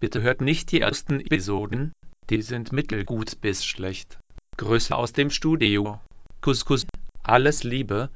Bitte hört nicht die ersten Episoden, die sind mittelgut bis schlecht. Grüße aus dem Studio. Couscous, alles Liebe.